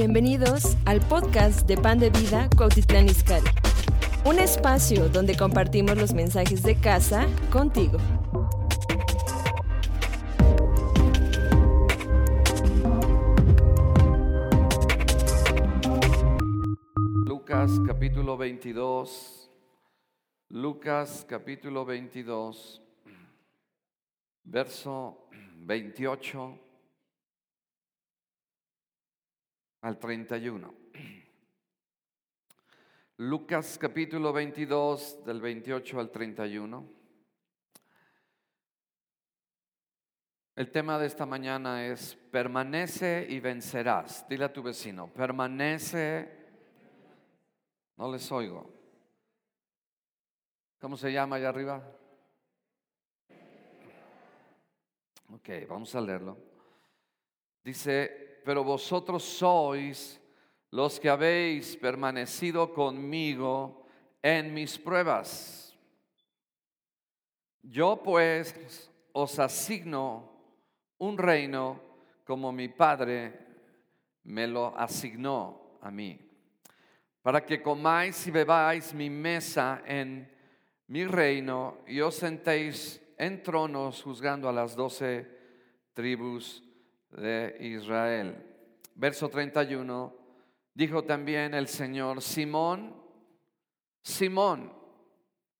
Bienvenidos al podcast de Pan de Vida Cuautitlán Izcalli. Un espacio donde compartimos los mensajes de casa contigo. Lucas capítulo 22. Lucas capítulo 22. Verso 28 al 31. Lucas capítulo 22 del 28 al 31. El tema de esta mañana es permanece y vencerás. Dile a tu vecino, permanece. No les oigo. ¿Cómo se llama allá arriba? Ok, vamos a leerlo. Dice, pero vosotros sois los que habéis permanecido conmigo en mis pruebas. Yo pues os asigno un reino como mi Padre me lo asignó a mí, para que comáis y bebáis mi mesa en mi reino y os sentéis en tronos juzgando a las doce tribus de Israel. Verso 31, dijo también el Señor, Simón, Simón,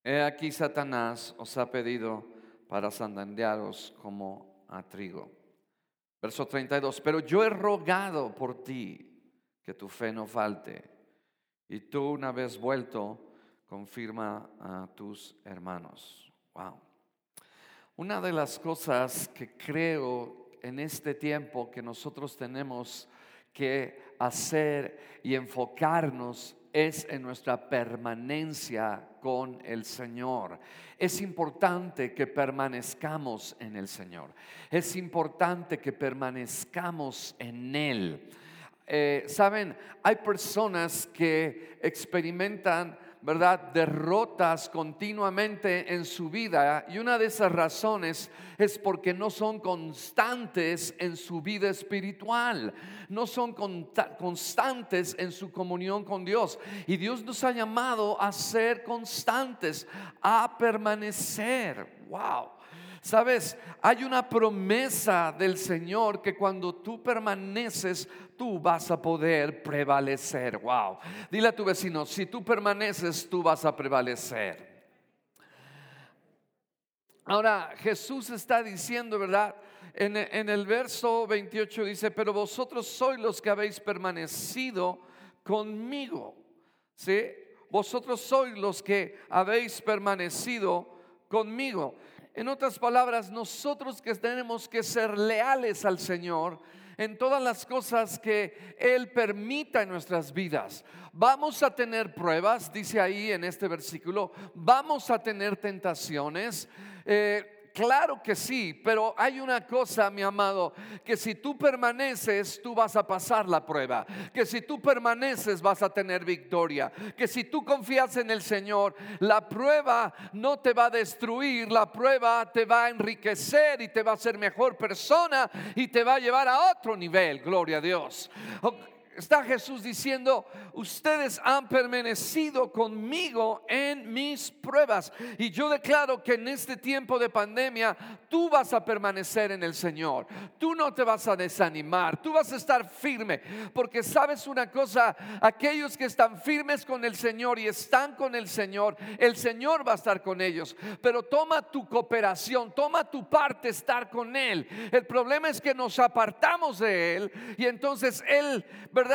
he aquí Satanás os ha pedido para sandandearos como a trigo. Verso 32, pero yo he rogado por ti que tu fe no falte, y tú una vez vuelto, confirma a tus hermanos. Wow. Una de las cosas que creo en este tiempo que nosotros tenemos que hacer y enfocarnos es en nuestra permanencia con el Señor. Es importante que permanezcamos en el Señor. Es importante que permanezcamos en Él. Eh, Saben, hay personas que experimentan ¿verdad? Derrotas continuamente en su vida. Y una de esas razones es porque no son constantes en su vida espiritual. No son constantes en su comunión con Dios. Y Dios nos ha llamado a ser constantes, a permanecer. Wow. Sabes, hay una promesa del Señor que cuando tú permaneces, tú vas a poder prevalecer. Wow. Dile a tu vecino, si tú permaneces, tú vas a prevalecer. Ahora, Jesús está diciendo, ¿verdad? En, el verso 28 dice, pero vosotros sois los que habéis permanecido conmigo. ¿Sí? Vosotros sois los que habéis permanecido conmigo. En otras palabras, nosotros que tenemos que ser leales al Señor en todas las cosas que Él permita en nuestras vidas. Vamos a tener pruebas, dice ahí en este versículo, vamos a tener tentaciones. Eh, Claro que sí, pero hay una cosa, mi amado, que si tú permaneces, tú vas a pasar la prueba. Que si tú permaneces, vas a tener victoria. Que si tú confías en el Señor, la prueba no te va a destruir, la prueba te va a enriquecer y te va a hacer mejor persona y te va a llevar a otro nivel. Gloria a Dios está Jesús diciendo, ustedes han permanecido conmigo en mis pruebas. Y yo declaro que en este tiempo de pandemia tú vas a permanecer en el Señor. Tú no te vas a desanimar, tú vas a estar firme. Porque sabes una cosa, aquellos que están firmes con el Señor y están con el Señor, el Señor va a estar con ellos. Pero toma tu cooperación, toma tu parte estar con Él. El problema es que nos apartamos de Él y entonces Él, ¿verdad?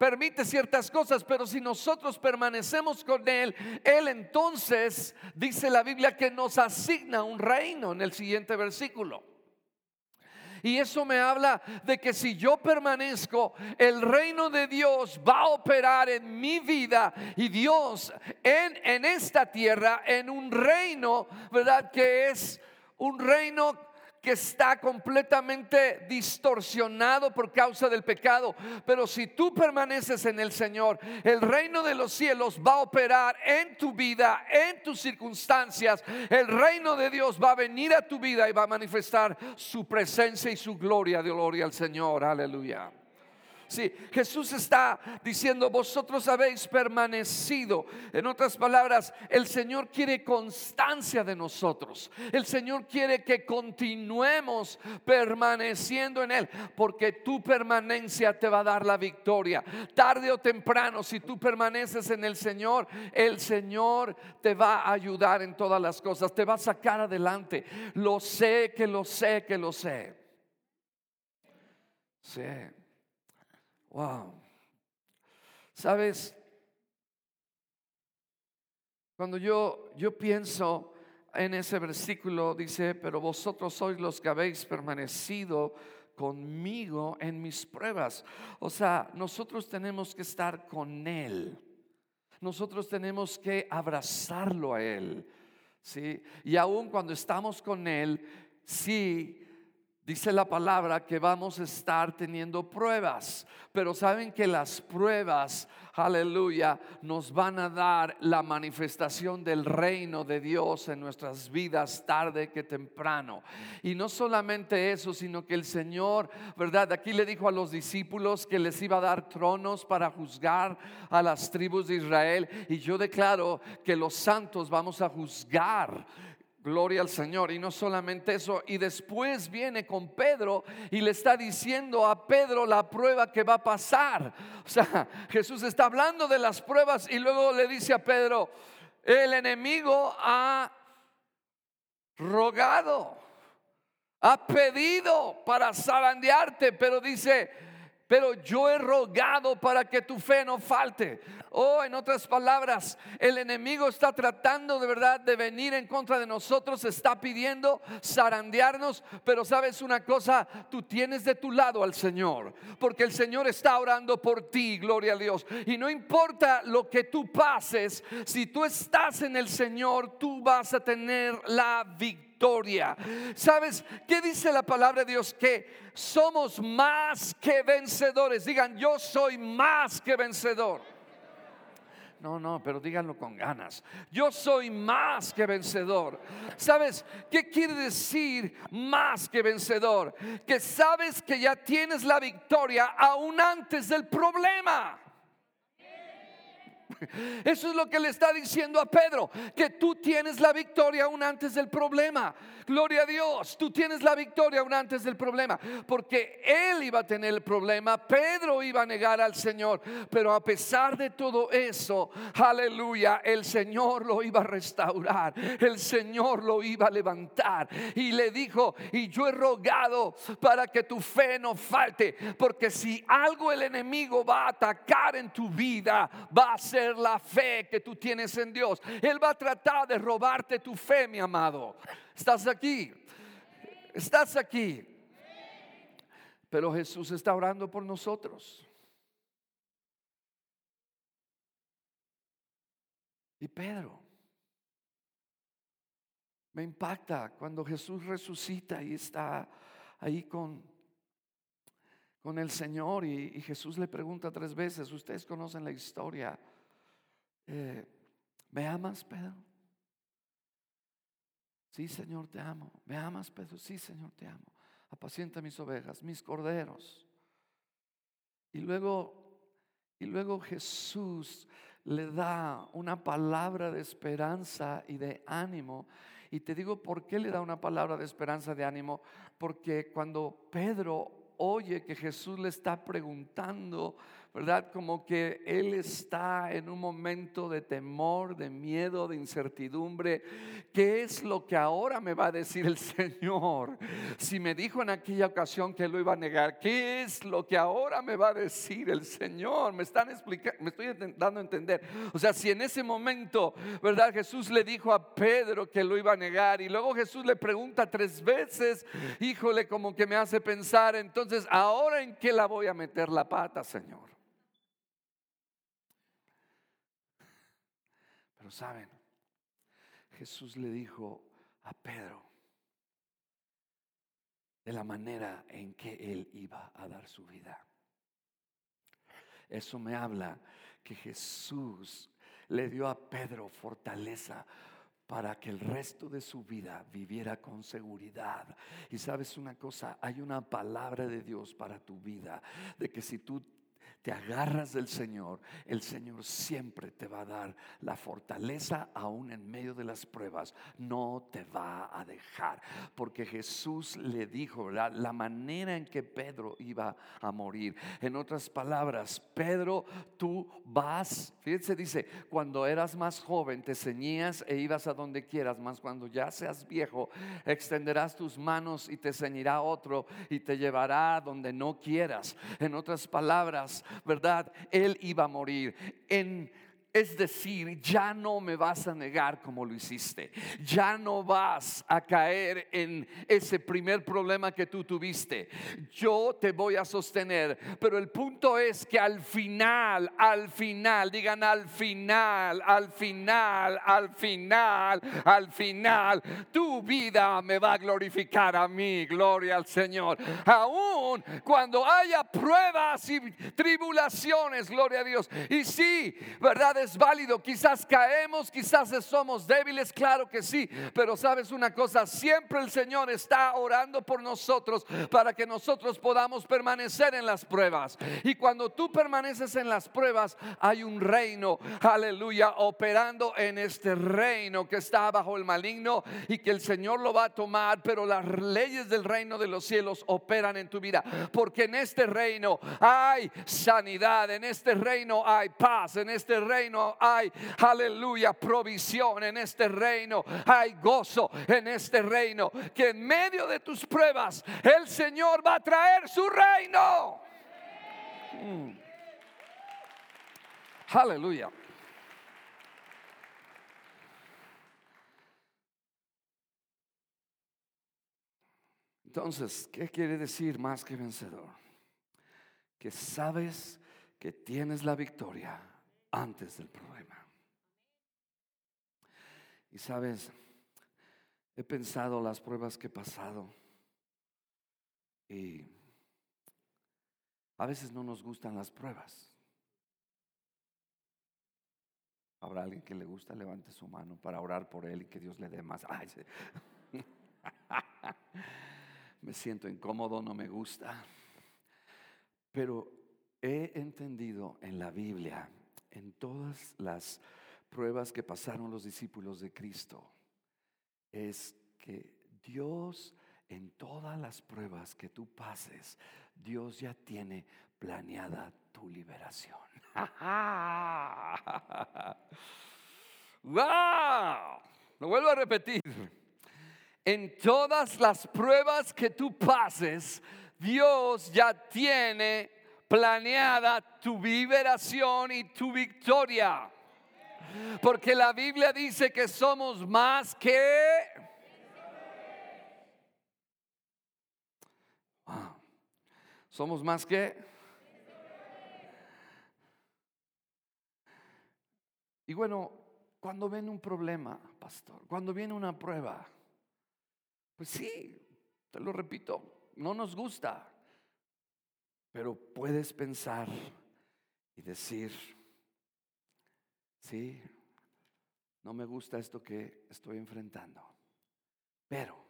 Permite ciertas cosas, pero si nosotros permanecemos con Él, Él entonces dice la Biblia que nos asigna un reino en el siguiente versículo. Y eso me habla de que si yo permanezco, el reino de Dios va a operar en mi vida y Dios en, en esta tierra, en un reino, ¿verdad? Que es un reino que está completamente distorsionado por causa del pecado. Pero si tú permaneces en el Señor, el reino de los cielos va a operar en tu vida, en tus circunstancias. El reino de Dios va a venir a tu vida y va a manifestar su presencia y su gloria. Gloria al Señor. Aleluya. Sí, Jesús está diciendo, vosotros habéis permanecido. En otras palabras, el Señor quiere constancia de nosotros. El Señor quiere que continuemos permaneciendo en Él, porque tu permanencia te va a dar la victoria. Tarde o temprano, si tú permaneces en el Señor, el Señor te va a ayudar en todas las cosas, te va a sacar adelante. Lo sé, que lo sé, que lo sé. Sí. Wow. Sabes, cuando yo, yo pienso en ese versículo, dice, pero vosotros sois los que habéis permanecido conmigo en mis pruebas. O sea, nosotros tenemos que estar con Él. Nosotros tenemos que abrazarlo a Él. ¿sí? Y aún cuando estamos con Él, sí Dice la palabra que vamos a estar teniendo pruebas, pero saben que las pruebas, aleluya, nos van a dar la manifestación del reino de Dios en nuestras vidas tarde que temprano. Y no solamente eso, sino que el Señor, ¿verdad? Aquí le dijo a los discípulos que les iba a dar tronos para juzgar a las tribus de Israel. Y yo declaro que los santos vamos a juzgar Gloria al Señor. Y no solamente eso, y después viene con Pedro y le está diciendo a Pedro la prueba que va a pasar. O sea, Jesús está hablando de las pruebas y luego le dice a Pedro, el enemigo ha rogado, ha pedido para zarandearte, pero dice, pero yo he rogado para que tu fe no falte. Oh, en otras palabras, el enemigo está tratando de verdad de venir en contra de nosotros, está pidiendo zarandearnos, pero sabes una cosa, tú tienes de tu lado al Señor, porque el Señor está orando por ti, gloria a Dios. Y no importa lo que tú pases, si tú estás en el Señor, tú vas a tener la victoria ¿Sabes qué dice la palabra de Dios? Que somos más que vencedores. Digan, yo soy más que vencedor. No, no, pero díganlo con ganas. Yo soy más que vencedor. ¿Sabes qué quiere decir más que vencedor? Que sabes que ya tienes la victoria aún antes del problema. Eso es lo que le está diciendo a Pedro, que tú tienes la victoria aún antes del problema. Gloria a Dios, tú tienes la victoria aún antes del problema, porque él iba a tener el problema, Pedro iba a negar al Señor, pero a pesar de todo eso, aleluya, el Señor lo iba a restaurar, el Señor lo iba a levantar y le dijo, y yo he rogado para que tu fe no falte, porque si algo el enemigo va a atacar en tu vida, va a ser la fe que tú tienes en Dios. Él va a tratar de robarte tu fe, mi amado. Estás aquí. Estás aquí. Pero Jesús está orando por nosotros. Y Pedro, me impacta cuando Jesús resucita y está ahí con, con el Señor y, y Jesús le pregunta tres veces, ustedes conocen la historia, eh, ¿me amas, Pedro? Sí, Señor, te amo. ¿Me amas, Pedro? Sí, Señor, te amo. Apacienta mis ovejas, mis corderos. Y luego, y luego Jesús le da una palabra de esperanza y de ánimo. Y te digo por qué le da una palabra de esperanza, de ánimo. Porque cuando Pedro oye que Jesús le está preguntando ¿verdad? Como que él está en un momento de temor, de miedo, de incertidumbre. ¿Qué es lo que ahora me va a decir el Señor? Si me dijo en aquella ocasión que lo iba a negar, ¿qué es lo que ahora me va a decir el Señor? Me están explicando, me estoy a entender. O sea, si en ese momento, ¿verdad? Jesús le dijo a Pedro que lo iba a negar y luego Jesús le pregunta tres veces, híjole, como que me hace pensar, entonces, ¿ahora en qué la voy a meter la pata, Señor? Saben, Jesús le dijo a Pedro de la manera en que él iba a dar su vida. Eso me habla que Jesús le dio a Pedro fortaleza para que el resto de su vida viviera con seguridad. Y sabes una cosa, hay una palabra de Dios para tu vida, de que si tú te agarras del Señor, el Señor siempre te va a dar la fortaleza aún en medio de las pruebas. No te va a dejar. Porque Jesús le dijo, La manera en que Pedro iba a morir. En otras palabras, Pedro, tú vas, fíjense, dice, cuando eras más joven te ceñías e ibas a donde quieras, más cuando ya seas viejo, extenderás tus manos y te ceñirá otro y te llevará donde no quieras. En otras palabras, ¿verdad? Él iba a morir. En es decir, ya no me vas a negar como lo hiciste. Ya no vas a caer en ese primer problema que tú tuviste. Yo te voy a sostener. Pero el punto es que al final, al final, digan al final, al final, al final, al final, tu vida me va a glorificar a mí. Gloria al Señor. Aún cuando haya pruebas y tribulaciones, gloria a Dios. Y sí, ¿verdad? Es válido. Quizás caemos, quizás somos débiles, claro que sí. Pero sabes una cosa, siempre el Señor está orando por nosotros para que nosotros podamos permanecer en las pruebas. Y cuando tú permaneces en las pruebas, hay un reino, aleluya, operando en este reino que está bajo el maligno y que el Señor lo va a tomar, pero las leyes del reino de los cielos operan en tu vida. Porque en este reino hay sanidad, en este reino hay paz, en este reino hay, aleluya, provisión en este reino, hay gozo en este reino, que en medio de tus pruebas el Señor va a traer su reino. Mm. Aleluya. Entonces, ¿qué quiere decir más que vencedor? Que sabes que tienes la victoria antes del problema. Y sabes, he pensado las pruebas que he pasado y a veces no nos gustan las pruebas. Habrá alguien que le gusta, levante su mano para orar por él y que Dios le dé más. me siento incómodo, no me gusta. Pero he entendido en la Biblia en todas las pruebas que pasaron los discípulos de Cristo es que Dios en todas las pruebas que tú pases, Dios ya tiene planeada tu liberación. ¡Wow! Lo vuelvo a repetir. En todas las pruebas que tú pases, Dios ya tiene planeada tu liberación y tu victoria. Porque la Biblia dice que somos más que... Somos más que... Y bueno, cuando viene un problema, pastor, cuando viene una prueba, pues sí, te lo repito, no nos gusta. Pero puedes pensar y decir, sí, no me gusta esto que estoy enfrentando, pero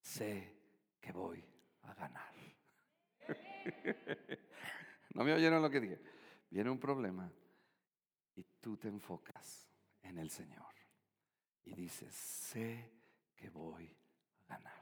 sé que voy a ganar. ¿No me oyeron lo que dije? Viene un problema y tú te enfocas en el Señor y dices, sé que voy a ganar.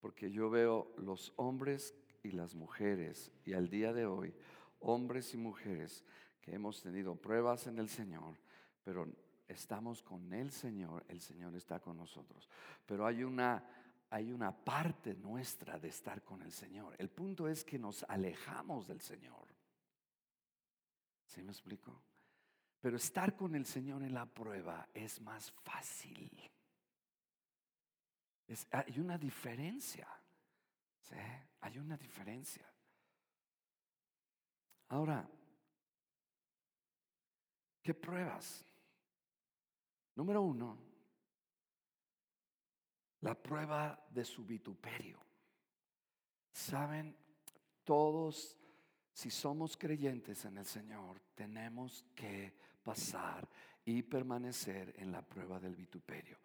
Porque yo veo los hombres y las mujeres, y al día de hoy, hombres y mujeres que hemos tenido pruebas en el Señor, pero estamos con el Señor, el Señor está con nosotros. Pero hay una, hay una parte nuestra de estar con el Señor. El punto es que nos alejamos del Señor. ¿Sí me explico? Pero estar con el Señor en la prueba es más fácil hay una diferencia. ¿sí? Hay una diferencia. Ahora, ¿qué pruebas? Número uno, la prueba de su vituperio. Saben, todos, si somos creyentes en el Señor, tenemos que pasar y permanecer en la prueba del vituperio.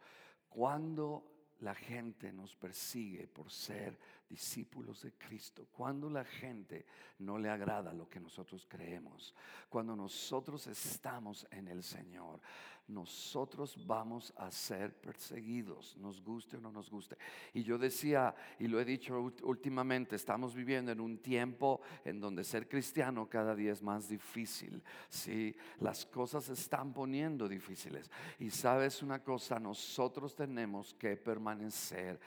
Cuando la gente nos persigue por ser discípulos de Cristo, cuando la gente no le agrada lo que nosotros creemos, cuando nosotros estamos en el Señor, nosotros vamos a ser perseguidos, nos guste o no nos guste. Y yo decía, y lo he dicho últimamente, estamos viviendo en un tiempo en donde ser cristiano cada día es más difícil. Sí, las cosas se están poniendo difíciles. Y sabes una cosa, nosotros tenemos que permanecer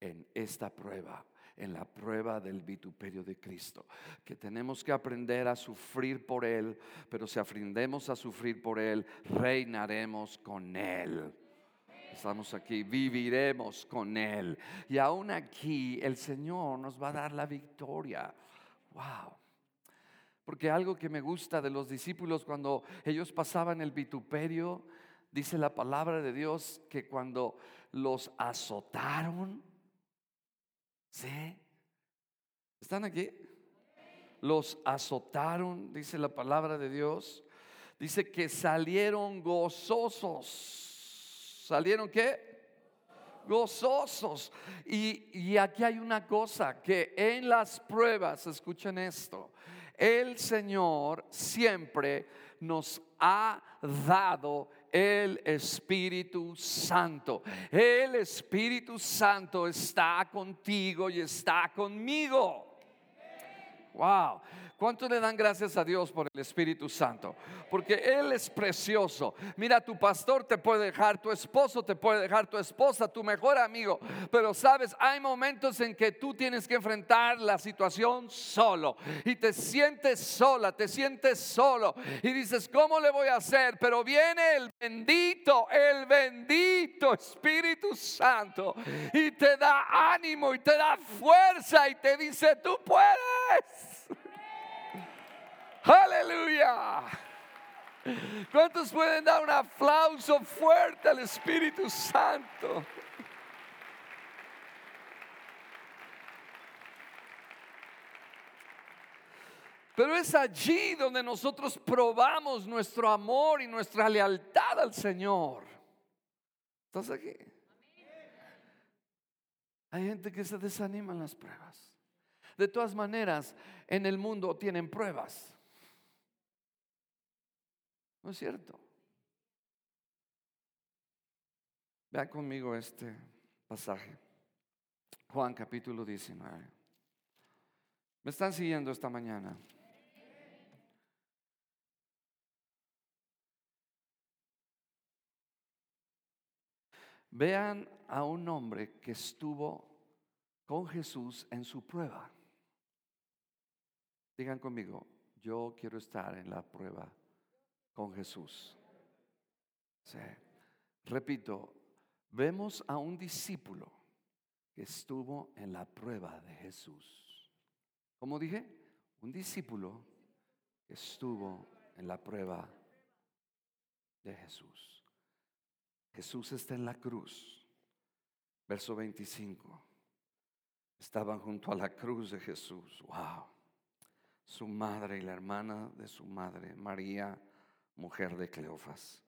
en esta prueba en la prueba del vituperio de Cristo, que tenemos que aprender a sufrir por Él, pero si aprendemos a sufrir por Él, reinaremos con Él. Estamos aquí, viviremos con Él. Y aún aquí el Señor nos va a dar la victoria. Wow. Porque algo que me gusta de los discípulos cuando ellos pasaban el vituperio, dice la palabra de Dios que cuando los azotaron, ¿Sí? ¿Están aquí? Los azotaron, dice la palabra de Dios. Dice que salieron gozosos. ¿Salieron qué? Gozosos. Y, y aquí hay una cosa, que en las pruebas, escuchen esto, el Señor siempre nos ha dado el Espíritu Santo. El Espíritu Santo está contigo y está conmigo. Wow. ¿Cuánto le dan gracias a Dios por el Espíritu Santo? Porque Él es precioso. Mira, tu pastor te puede dejar, tu esposo te puede dejar, tu esposa, tu mejor amigo. Pero sabes, hay momentos en que tú tienes que enfrentar la situación solo. Y te sientes sola, te sientes solo. Y dices, ¿cómo le voy a hacer? Pero viene el bendito, el bendito Espíritu Santo. Y te da ánimo y te da fuerza y te dice, tú puedes. Aleluya. ¿Cuántos pueden dar un aplauso fuerte al Espíritu Santo? Pero es allí donde nosotros probamos nuestro amor y nuestra lealtad al Señor. ¿Estás aquí? Hay gente que se desanima en las pruebas. De todas maneras, en el mundo tienen pruebas. ¿No es cierto? Vean conmigo este pasaje. Juan capítulo 19. ¿Me están siguiendo esta mañana? Vean a un hombre que estuvo con Jesús en su prueba. Digan conmigo, yo quiero estar en la prueba con Jesús. Repito, vemos a un discípulo que estuvo en la prueba de Jesús. Como dije, un discípulo que estuvo en la prueba de Jesús. Jesús está en la cruz. Verso 25. Estaban junto a la cruz de Jesús. Wow. Su madre y la hermana de su madre, María mujer de Cleofas,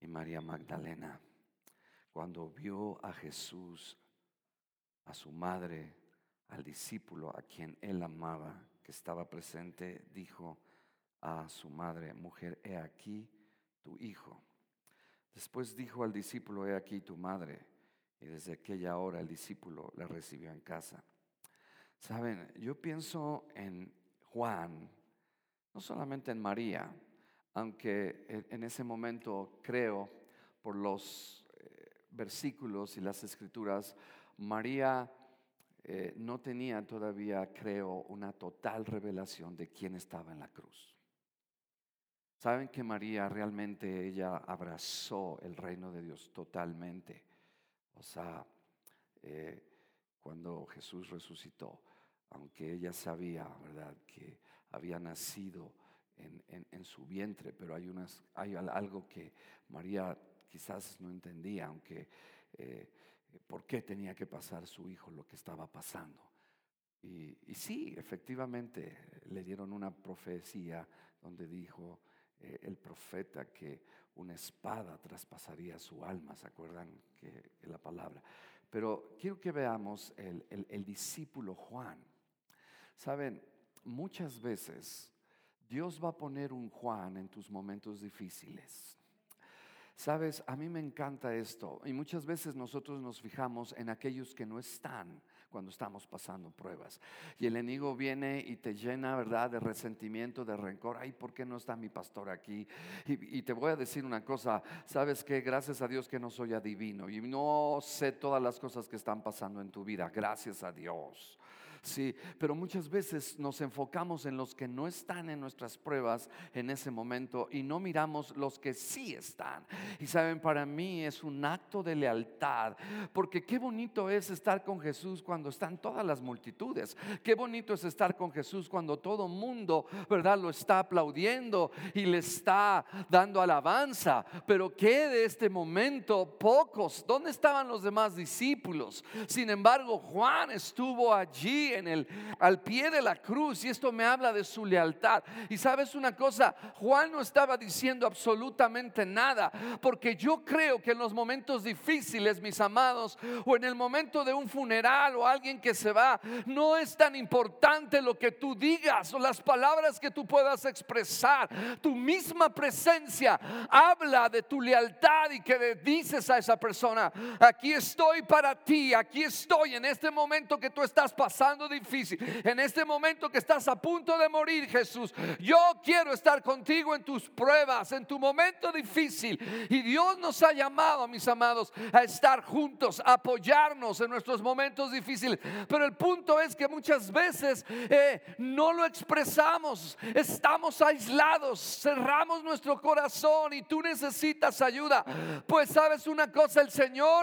y María Magdalena, cuando vio a Jesús, a su madre, al discípulo a quien él amaba, que estaba presente, dijo a su madre, mujer, he aquí tu hijo. Después dijo al discípulo, he aquí tu madre. Y desde aquella hora el discípulo la recibió en casa. Saben, yo pienso en Juan, no solamente en María, aunque en ese momento creo por los eh, versículos y las escrituras, María eh, no tenía todavía, creo, una total revelación de quién estaba en la cruz. Saben que María realmente ella abrazó el reino de Dios totalmente. O sea, eh, cuando Jesús resucitó, aunque ella sabía, ¿verdad?, que había nacido en, su vientre, pero hay, unas, hay algo que María quizás no entendía, aunque eh, por qué tenía que pasar su hijo lo que estaba pasando. Y, y sí, efectivamente, le dieron una profecía donde dijo eh, el profeta que una espada traspasaría su alma, ¿se acuerdan que, la palabra? Pero quiero que veamos el, el discípulo Juan. Saben, muchas veces Dios va a poner un Juan en tus momentos difíciles. Sabes, a mí me encanta esto y muchas veces nosotros nos fijamos en aquellos que no están cuando estamos pasando pruebas. Y el enemigo viene y te llena, ¿verdad?, de resentimiento, de rencor. Ay, ¿por qué no está mi pastor aquí? Y, te voy a decir una cosa, sabes que gracias a Dios que no soy adivino y no sé todas las cosas que están pasando en tu vida, gracias a Dios. Sí, pero muchas veces nos enfocamos en los que no están en nuestras pruebas en ese momento y no miramos los que sí están. Y saben, para mí es un acto de lealtad, porque qué bonito es estar con Jesús cuando están todas las multitudes. Qué bonito es estar con Jesús cuando todo mundo, ¿verdad? Lo está aplaudiendo y le está dando alabanza. Pero qué de este momento pocos. ¿Dónde estaban los demás discípulos? Sin embargo, Juan estuvo allí en el, al pie de la cruz y esto me habla de su lealtad. Y sabes una cosa, Juan no estaba diciendo absolutamente nada, porque yo creo que en los momentos difíciles, mis amados, o en el momento de un funeral o alguien que se va, no es tan importante lo que tú digas o las palabras que tú puedas expresar. Tu misma presencia habla de tu lealtad y que le dices a esa persona, aquí estoy para ti, aquí estoy en este momento que tú estás pasando difícil, en este momento que estás a punto de morir, Jesús, yo quiero estar contigo en tus pruebas, en tu momento difícil. Y Dios nos ha llamado, mis amados, a estar juntos, a apoyarnos en nuestros momentos difíciles. Pero el punto es que muchas veces eh, no lo expresamos, estamos aislados, cerramos nuestro corazón y tú necesitas ayuda. Pues sabes una cosa, el Señor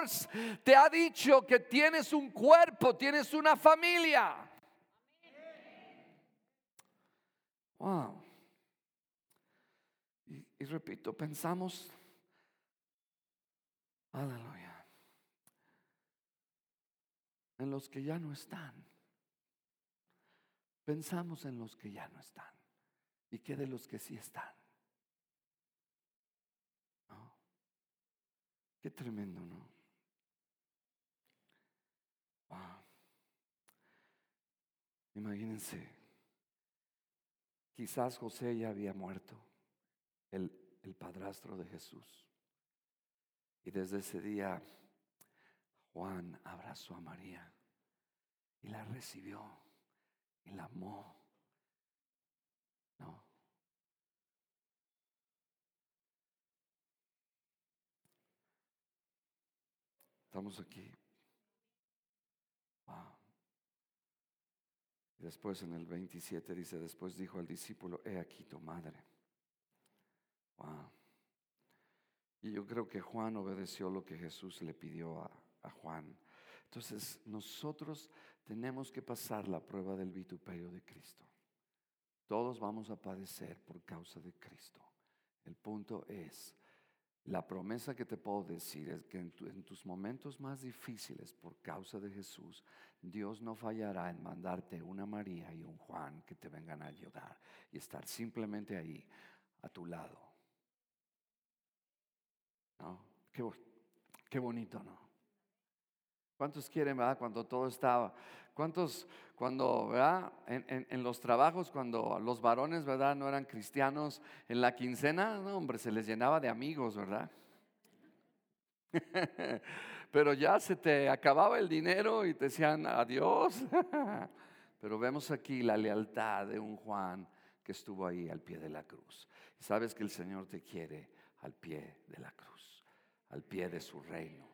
te ha dicho que tienes un cuerpo, tienes una familia. Wow. Y, repito, pensamos, aleluya, en los que ya no están. Pensamos en los que ya no están. ¿Y qué de los que sí están? Qué tremendo, ¿no? Wow. Imagínense Quizás José ya había muerto, el, el padrastro de Jesús. Y desde ese día Juan abrazó a María y la recibió y la amó. No. Estamos aquí. Después en el 27 dice, después dijo al discípulo, he aquí tu madre. Y yo creo que Juan obedeció lo que Jesús le pidió a, a Juan. Entonces nosotros tenemos que pasar la prueba del vituperio de Cristo. Todos vamos a padecer por causa de Cristo. El punto es, la promesa que te puedo decir es que en, tus momentos más difíciles por causa de Jesús, Dios no fallará en mandarte una María y un Juan que te vengan a ayudar y estar simplemente ahí a tu lado. ¿No? Qué, qué bonito, ¿no? ¿Cuántos quieren, verdad? Cuando todo estaba. ¿Cuántos, cuando, verdad? En, los trabajos, cuando los varones, verdad, no eran cristianos, en la quincena, no, hombre, se les llenaba de amigos, ¿verdad? Pero ya se te acababa el dinero y te decían adiós. Pero vemos aquí la lealtad de un Juan que estuvo ahí al pie de la cruz. Sabes que el Señor te quiere al pie de la cruz, al pie de su reino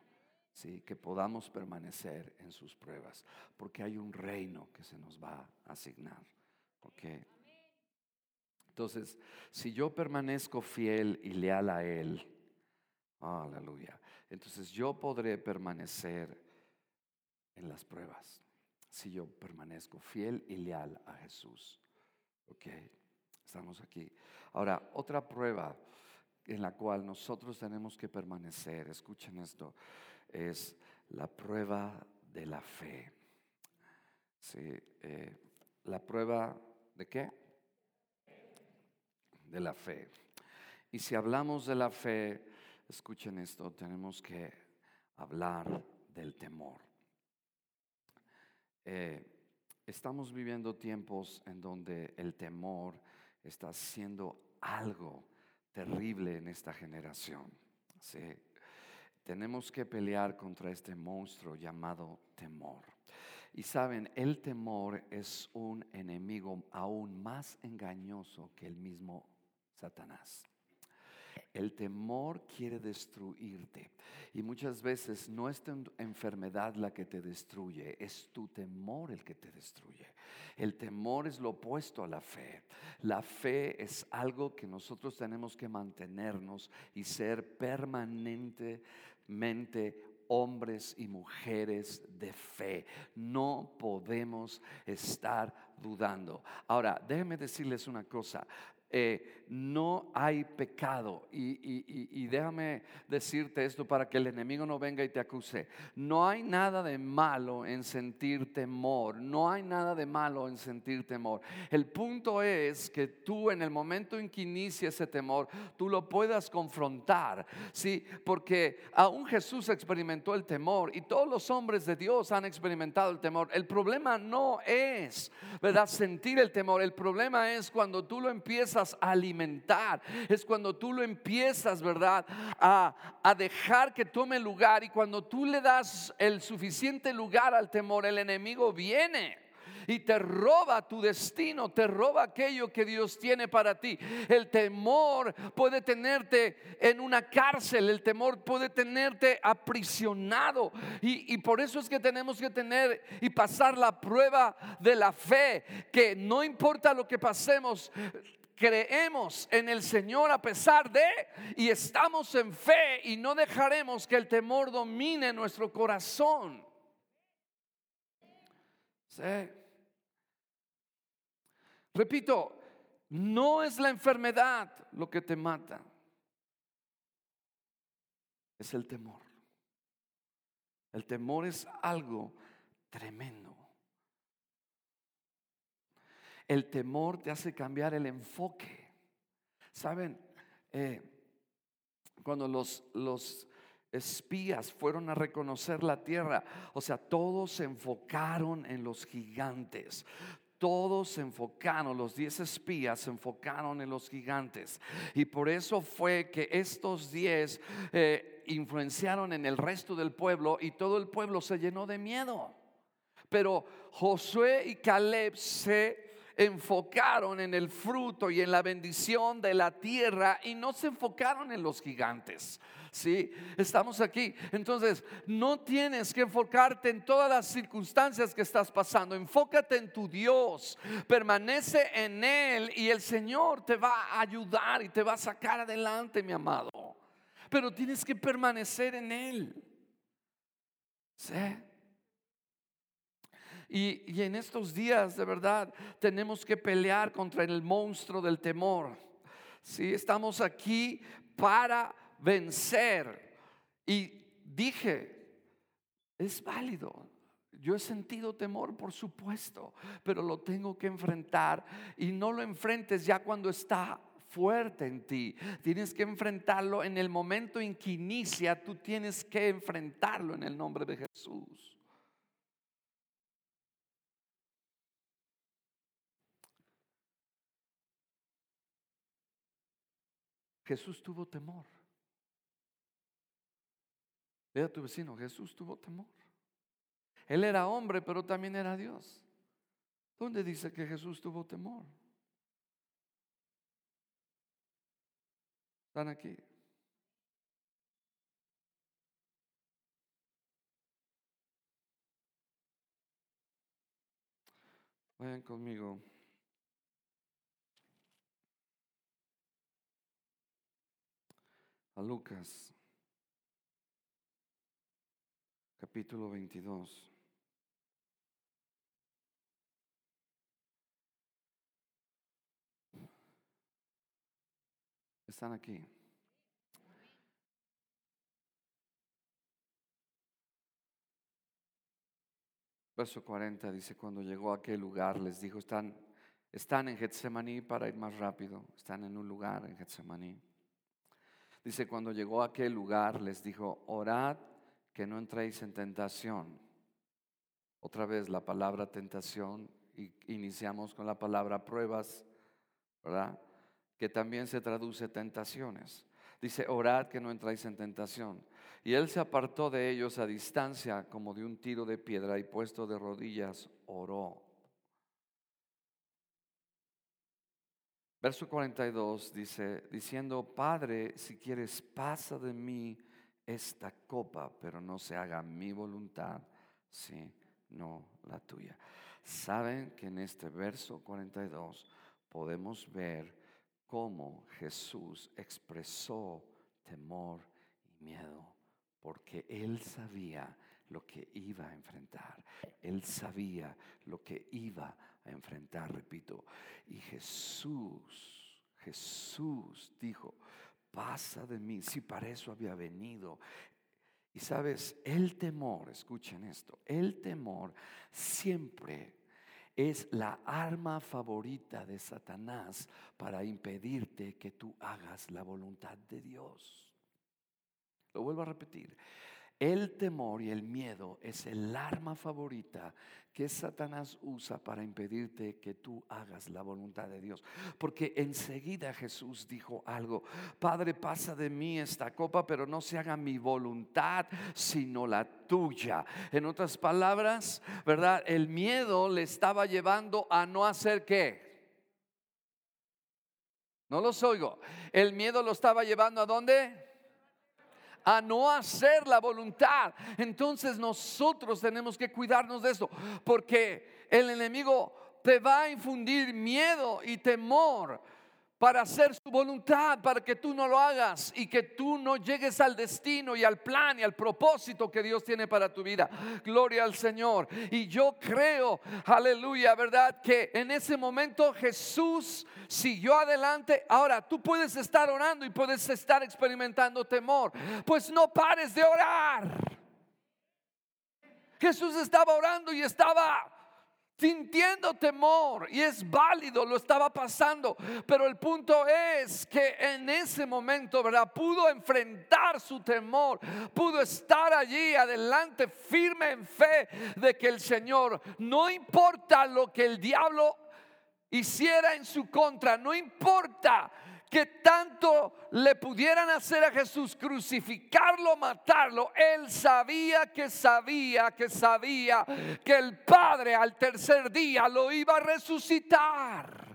que podamos permanecer en sus pruebas, porque hay un reino que se nos va a asignar. Entonces, si yo permanezco fiel y leal a Él, aleluya, entonces yo podré permanecer en las pruebas. Si yo permanezco fiel y leal a Jesús. Ok, estamos aquí. Ahora, otra prueba en la cual nosotros tenemos que permanecer, escuchen esto, es la prueba de la fe. Sí, eh, la prueba de qué? De la fe. Y si hablamos de la fe, escuchen esto, tenemos que hablar del temor. Eh, estamos viviendo tiempos en donde el temor está siendo algo terrible en esta generación. Tenemos que pelear contra este monstruo llamado temor. Y saben, el temor es un enemigo aún más engañoso que el mismo Satanás. El temor quiere destruirte. Y muchas veces no es tu enfermedad la que te destruye, es tu temor el que te destruye. El temor es lo opuesto a la fe. La fe es algo que nosotros tenemos que mantenernos y ser permanentemente hombres y mujeres de fe. No podemos estar dudando. Ahora, déjenme decirles una cosa. Eh, no hay pecado. Y, déjame decirte esto para que el enemigo no venga y te acuse. No hay nada de malo en sentir temor. No hay nada de malo en sentir temor. El punto es que tú en el momento en que inicia ese temor, tú lo puedas confrontar. Sí, porque aún Jesús experimentó el temor y todos los hombres de Dios han experimentado el temor. El problema no es, ¿verdad? Sentir el temor. El problema es cuando tú lo empiezas a alimentar. Es cuando tú lo empiezas, ¿verdad? A, a dejar que tome lugar. Y cuando tú le das el suficiente lugar al temor, el enemigo viene y te roba tu destino, te roba aquello que Dios tiene para ti. El temor puede tenerte en una cárcel, el temor puede tenerte aprisionado y, y por eso es que tenemos que tener y pasar la prueba de la fe, que no importa lo que pasemos, creemos en el Señor a pesar de y estamos en fe y no dejaremos que el temor domine nuestro corazón. Repito, no es la enfermedad lo que te mata, es el temor. El temor es algo tremendo. El temor te hace cambiar el enfoque. Saben, eh, cuando los, los espías fueron a reconocer la tierra, o sea, todos se enfocaron en los gigantes. Todos se enfocaron, los diez espías se enfocaron en los gigantes. Y por eso fue que estos diez eh, influenciaron en el resto del pueblo y todo el pueblo se llenó de miedo. Pero Josué y Caleb se enfocaron en el fruto y en la bendición de la tierra y no se enfocaron en los gigantes. ¿Sí? Estamos aquí. Entonces, no tienes que enfocarte en todas las circunstancias que estás pasando. Enfócate en tu Dios. Permanece en Él y el Señor te va a ayudar y te va a sacar adelante, mi amado. Pero tienes que permanecer en Él. ¿Sí? Y, en estos días, de verdad, tenemos que pelear contra el monstruo del temor. Si estamos aquí para vencer. Y dije, es válido. Yo he sentido temor, por supuesto, pero lo tengo que enfrentar y no lo enfrentes ya cuando está fuerte en ti. Tienes que enfrentarlo en el momento en que inicia, tú tienes que enfrentarlo en el nombre de Jesús. Jesús tuvo temor. Ve a tu vecino, Jesús tuvo temor. Él era hombre, pero también era Dios. ¿Dónde dice que Jesús tuvo temor? Están aquí. Vayan conmigo. A Lucas, capítulo 22. Están aquí. Verso 40 dice, cuando llegó a aquel lugar, les dijo, están, están en Getsemaní para ir más rápido, están en un lugar en Getsemaní. Dice, cuando llegó a aquel lugar, les dijo, orad que no entréis en tentación. Otra vez la palabra tentación, y iniciamos con la palabra pruebas, ¿verdad? Que también se traduce tentaciones. Dice, orad que no entráis en tentación. Y él se apartó de ellos a distancia como de un tiro de piedra y puesto de rodillas, oró. Verso 42 dice, diciendo, Padre, si quieres, pasa de mí esta copa, pero no se haga mi voluntad, sino la tuya. Saben que en este verso 42 podemos ver cómo Jesús expresó temor y miedo, porque él sabía lo que iba a enfrentar. Él sabía lo que iba a enfrentar, repito. Y Jesús, Jesús dijo, pasa de mí, si para eso había venido. Y sabes, el temor, escuchen esto, el temor siempre es la arma favorita de Satanás para impedirte que tú hagas la voluntad de Dios. Lo vuelvo a repetir. El temor y el miedo es el arma favorita que Satanás usa para impedirte que tú hagas la voluntad de Dios. Porque enseguida Jesús dijo algo, Padre, pasa de mí esta copa, pero no se haga mi voluntad, sino la tuya. En otras palabras, ¿verdad? El miedo le estaba llevando a no hacer qué. No los oigo. El miedo lo estaba llevando a dónde? A no hacer la voluntad. Entonces nosotros tenemos que cuidarnos de eso, porque el enemigo te va a infundir miedo y temor para hacer su voluntad, para que tú no lo hagas y que tú no llegues al destino y al plan y al propósito que Dios tiene para tu vida. Gloria al Señor. Y yo creo, aleluya, ¿verdad? Que en ese momento Jesús siguió adelante. Ahora, tú puedes estar orando y puedes estar experimentando temor. Pues no pares de orar. Jesús estaba orando y estaba sintiendo temor y es válido, lo estaba pasando, pero el punto es que en ese momento, ¿verdad? Pudo enfrentar su temor, pudo estar allí adelante firme en fe de que el Señor, no importa lo que el diablo hiciera en su contra, no importa que tanto le pudieran hacer a Jesús, crucificarlo, matarlo, él sabía que sabía que sabía que el Padre al tercer día lo iba a resucitar.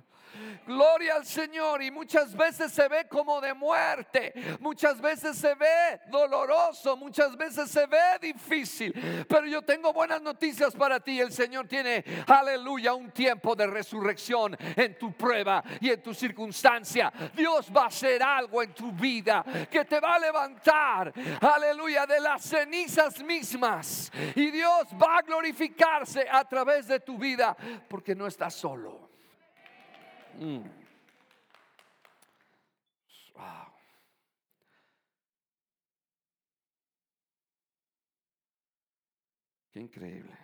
Gloria al Señor. Y muchas veces se ve como de muerte. Muchas veces se ve doloroso. Muchas veces se ve difícil. Pero yo tengo buenas noticias para ti. El Señor tiene, aleluya, un tiempo de resurrección en tu prueba y en tu circunstancia. Dios va a hacer algo en tu vida que te va a levantar, aleluya, de las cenizas mismas. Y Dios va a glorificarse a través de tu vida porque no estás solo. Mm. Wow. Qué increíble.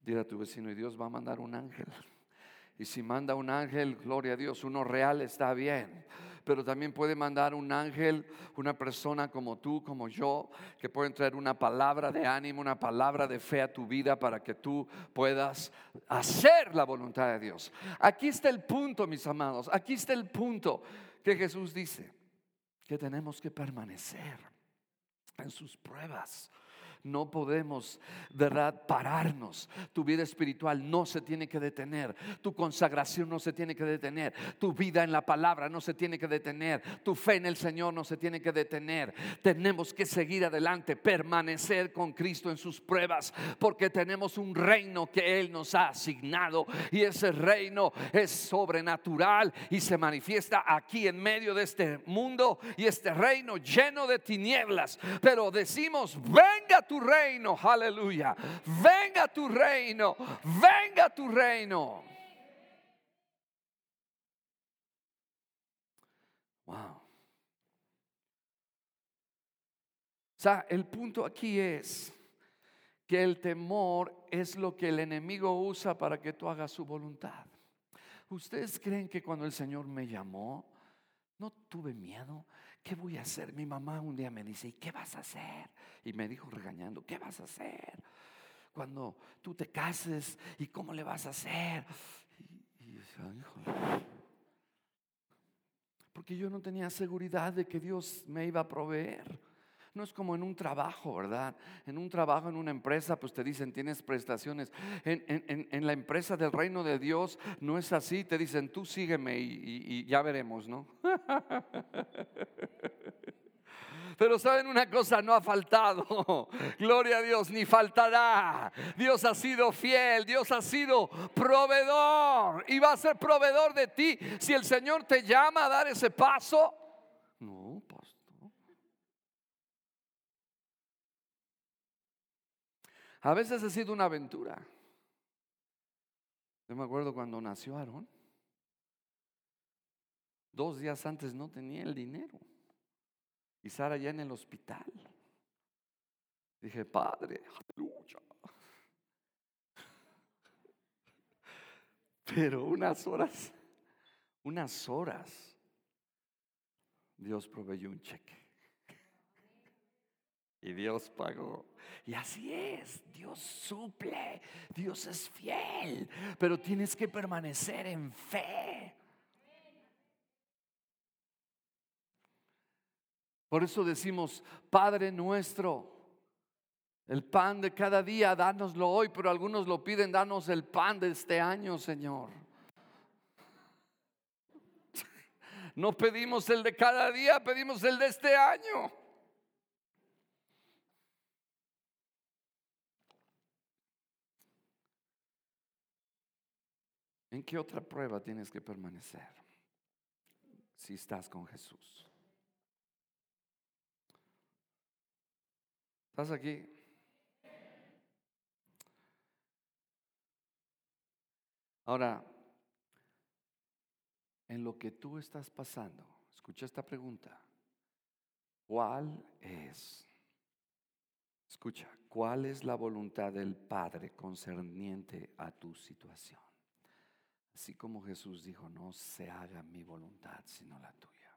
Dile a tu vecino, y Dios va a mandar un ángel. Y si manda un ángel, gloria a Dios, uno real está bien pero también puede mandar un ángel, una persona como tú, como yo, que puede traer una palabra de ánimo, una palabra de fe a tu vida para que tú puedas hacer la voluntad de Dios. Aquí está el punto, mis amados, aquí está el punto que Jesús dice, que tenemos que permanecer en sus pruebas no podemos, ¿verdad?, pararnos. Tu vida espiritual no se tiene que detener. Tu consagración no se tiene que detener. Tu vida en la palabra no se tiene que detener. Tu fe en el Señor no se tiene que detener. Tenemos que seguir adelante, permanecer con Cristo en sus pruebas, porque tenemos un reino que Él nos ha asignado y ese reino es sobrenatural y se manifiesta aquí en medio de este mundo y este reino lleno de tinieblas. Pero decimos, venga tu reino, aleluya. Venga tu reino, venga tu reino. Wow. O sea, el punto aquí es que el temor es lo que el enemigo usa para que tú hagas su voluntad. ¿Ustedes creen que cuando el Señor me llamó, no tuve miedo? ¿Qué voy a hacer? Mi mamá un día me dice, ¿y qué vas a hacer? Y me dijo regañando, ¿qué vas a hacer? Cuando tú te cases, ¿y cómo le vas a hacer? Y, yo decía, Porque yo no tenía seguridad de que Dios me iba a proveer. No es como en un trabajo, ¿verdad? En un trabajo, en una empresa, pues te dicen, tienes prestaciones. En, la empresa del reino de Dios no es así. Te dicen, tú sígueme y, ya veremos, ¿no? Pero saben una cosa, no ha faltado. Gloria a Dios, ni faltará. Dios ha sido fiel, Dios ha sido proveedor y va a ser proveedor de ti. Si el Señor te llama a dar ese paso, no, pastor. A veces ha sido una aventura. Yo me acuerdo cuando nació Aarón. Dos días antes no tenía el dinero. Y Sara ya en el hospital. Dije, Padre, aleluya. Pero unas horas, unas horas, Dios proveyó un cheque. Y Dios pagó. Y así es, Dios suple, Dios es fiel, pero tienes que permanecer en fe. Por eso decimos, Padre nuestro, el pan de cada día, dánoslo hoy, pero algunos lo piden, danos el pan de este año, Señor. No pedimos el de cada día, pedimos el de este año. ¿En qué otra prueba tienes que permanecer si estás con Jesús? ¿Estás aquí? Ahora, en lo que tú estás pasando, escucha esta pregunta. ¿Cuál es, escucha, cuál es la voluntad del Padre concerniente a tu situación? Así como Jesús dijo, no se haga mi voluntad sino la tuya.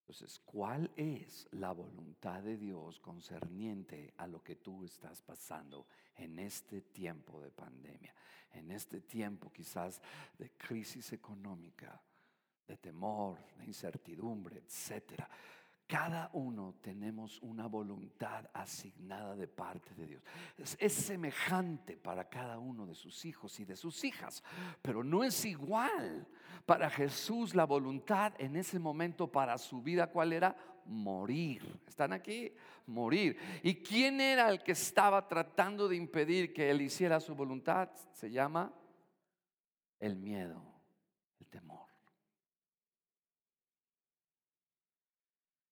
Entonces, ¿cuál es la voluntad de Dios concerniente a lo que tú estás pasando en este tiempo de pandemia? En este tiempo quizás de crisis económica, de temor, de incertidumbre, etcétera. Cada uno tenemos una voluntad asignada de parte de Dios. Es, semejante para cada uno de sus hijos y de sus hijas, pero no es igual para Jesús la voluntad en ese momento para su vida. ¿Cuál era? Morir. ¿Están aquí? Morir. ¿Y quién era el que estaba tratando de impedir que él hiciera su voluntad? Se llama el miedo, el temor.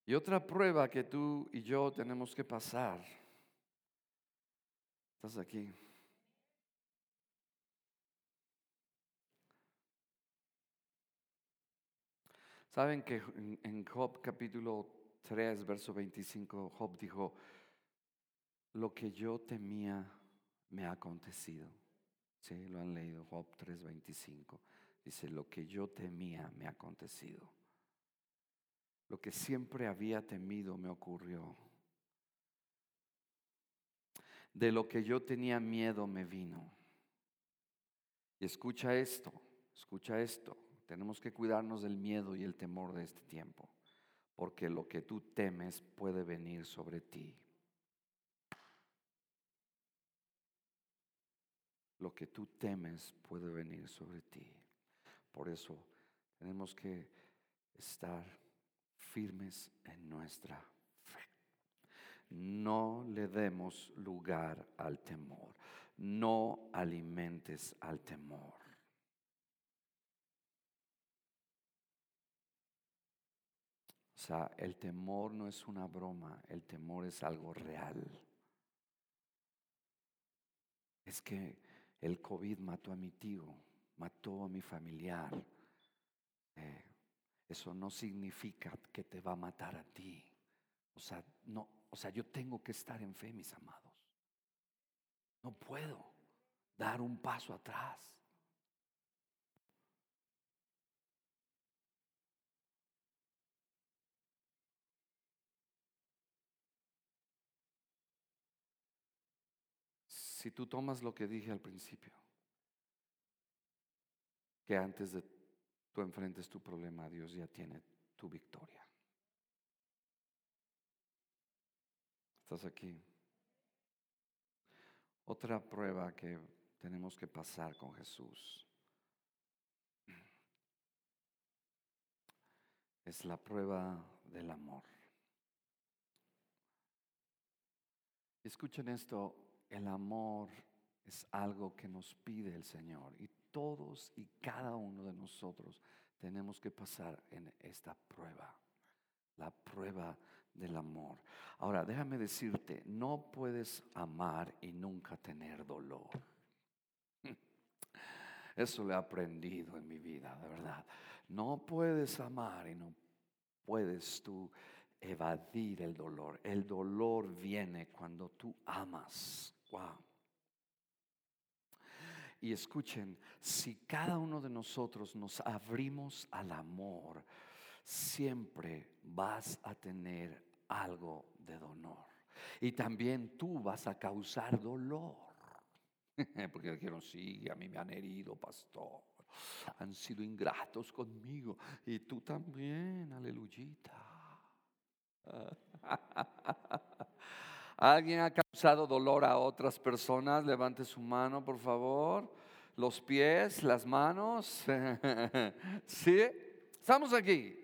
Y otra prueba que tú y yo tenemos que pasar. ¿Estás aquí? Saben que en Job capítulo 3, verso 25, Job dijo, lo que yo temía me ha acontecido. Sí, lo han leído, Job 3, 25. Dice, lo que yo temía me ha acontecido. Lo que siempre había temido me ocurrió. De lo que yo tenía miedo me vino. Y escucha esto, escucha esto. Tenemos que cuidarnos del miedo y el temor de este tiempo, porque lo que tú temes puede venir sobre ti. Lo que tú temes puede venir sobre ti. Por eso tenemos que estar firmes en nuestra fe. No le demos lugar al temor. No alimentes al temor. O sea, el temor no es una broma, el temor es algo real. Es que el COVID mató a mi tío, mató a mi familiar. Eh, eso no significa que te va a matar a ti. O sea, no, o sea, yo tengo que estar en fe, mis amados. No puedo dar un paso atrás. Si tú tomas lo que dije al principio, que antes de tú enfrentes tu problema, Dios ya tiene tu victoria. ¿Estás aquí? Otra prueba que tenemos que pasar con Jesús es la prueba del amor. Escuchen esto, el amor es algo que nos pide el Señor y todos y cada uno de nosotros tenemos que pasar en esta prueba, la prueba del amor. Ahora, déjame decirte, no puedes amar y nunca tener dolor. Eso lo he aprendido en mi vida, de verdad. No puedes amar y no puedes tú evadir el dolor. El dolor viene cuando tú amas. Y escuchen, si cada uno de nosotros nos abrimos al amor, siempre vas a tener algo de dolor. Y también tú vas a causar dolor. Porque dijeron, sí, a mí me han herido, pastor. Han sido ingratos conmigo. Y tú también, aleluyita. ¿Alguien ha causado dolor a otras personas? Levante su mano, por favor. Los pies, las manos. ¿Sí? Estamos aquí.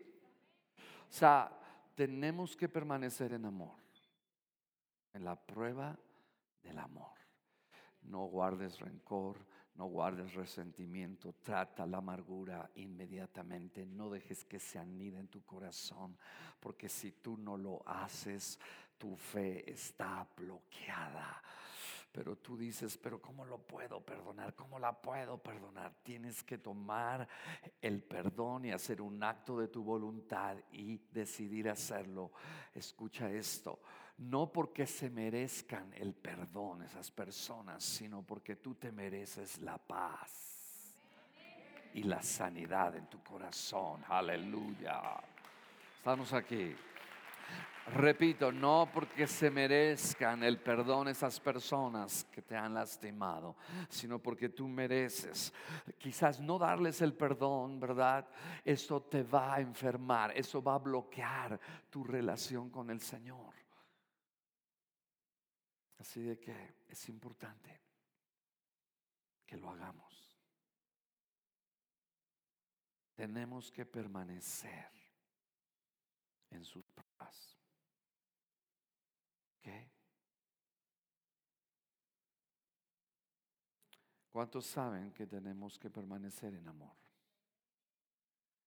O sea, tenemos que permanecer en amor. En la prueba del amor. No guardes rencor, no guardes resentimiento, trata la amargura inmediatamente, no dejes que se anide en tu corazón, porque si tú no lo haces, tu fe está bloqueada. Pero tú dices, pero ¿cómo lo puedo perdonar? ¿Cómo la puedo perdonar? Tienes que tomar el perdón y hacer un acto de tu voluntad y decidir hacerlo. Escucha esto, no porque se merezcan el perdón esas personas, sino porque tú te mereces la paz y la sanidad en tu corazón. Aleluya. Estamos aquí. Repito, no porque se merezcan el perdón esas personas que te han lastimado, sino porque tú mereces. Quizás no darles el perdón, ¿verdad? Eso te va a enfermar, eso va a bloquear tu relación con el Señor. Así de que es importante que lo hagamos. Tenemos que permanecer en sus pruebas. ¿Cuántos saben que tenemos que permanecer en amor?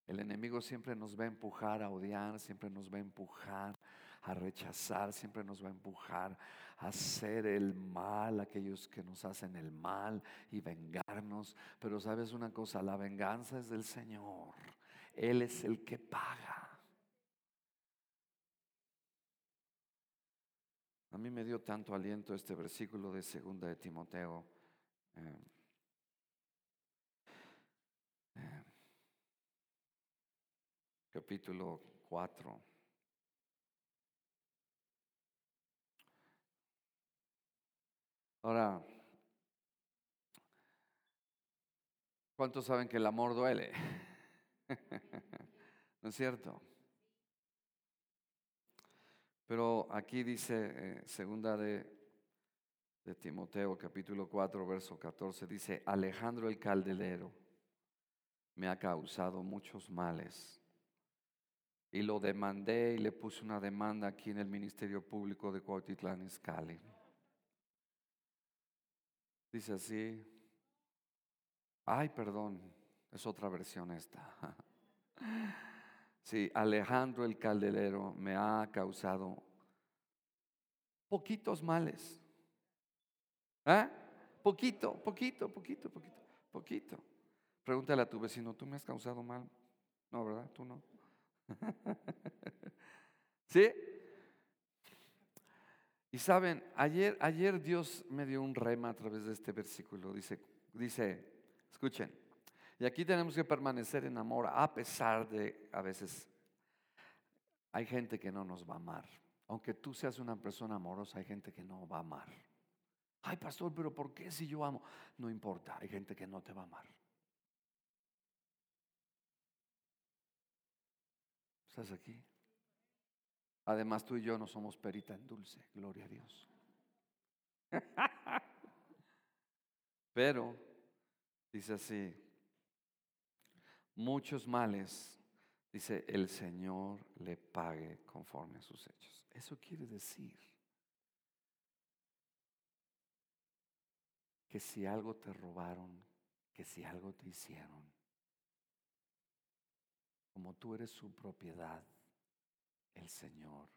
El enemigo siempre nos va a empujar a odiar, siempre nos va a empujar a rechazar, siempre nos va a empujar a hacer el mal, aquellos que nos hacen el mal y vengarnos. Pero sabes una cosa, la venganza es del Señor. Él es el que paga. A mí me dio tanto aliento este versículo de segunda de Timoteo. Eh, capítulo 4. Ahora, ¿cuántos saben que el amor duele? ¿No es cierto? Pero aquí dice, eh, segunda de, de Timoteo, capítulo 4, verso 14, dice, Alejandro el Caldelero me ha causado muchos males. Y lo demandé y le puse una demanda aquí en el Ministerio Público de Cuautitlán Izcalli. Dice así, ay, perdón, es otra versión esta. Sí, Alejandro el Caldelero me ha causado poquitos males. ¿Eh? Poquito, poquito, poquito, poquito, poquito. Pregúntale a tu vecino, ¿tú me has causado mal? No, ¿verdad? Tú no. ¿Sí? Y saben, ayer, ayer Dios me dio un rema a través de este versículo. Dice, dice, escuchen, y aquí tenemos que permanecer en amor a pesar de a veces hay gente que no nos va a amar. Aunque tú seas una persona amorosa, hay gente que no va a amar. Ay, pastor, pero ¿por qué si yo amo? No importa, hay gente que no te va a amar. ¿Estás aquí? Además, tú y yo no somos perita en dulce, gloria a Dios. Pero, dice así, muchos males, dice, el Señor le pague conforme a sus hechos. Eso quiere decir que si algo te robaron, que si algo te hicieron, como tú eres su propiedad, el Señor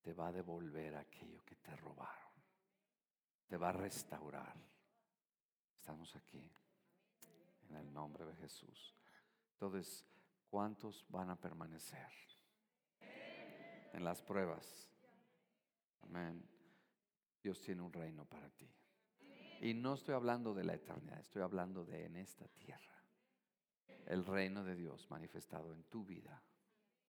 te va a devolver aquello que te robaron. Te va a restaurar. Estamos aquí en el nombre de Jesús. Entonces, ¿cuántos van a permanecer en las pruebas? Amén. Dios tiene un reino para ti. Y no estoy hablando de la eternidad, estoy hablando de en esta tierra el reino de Dios manifestado en tu vida.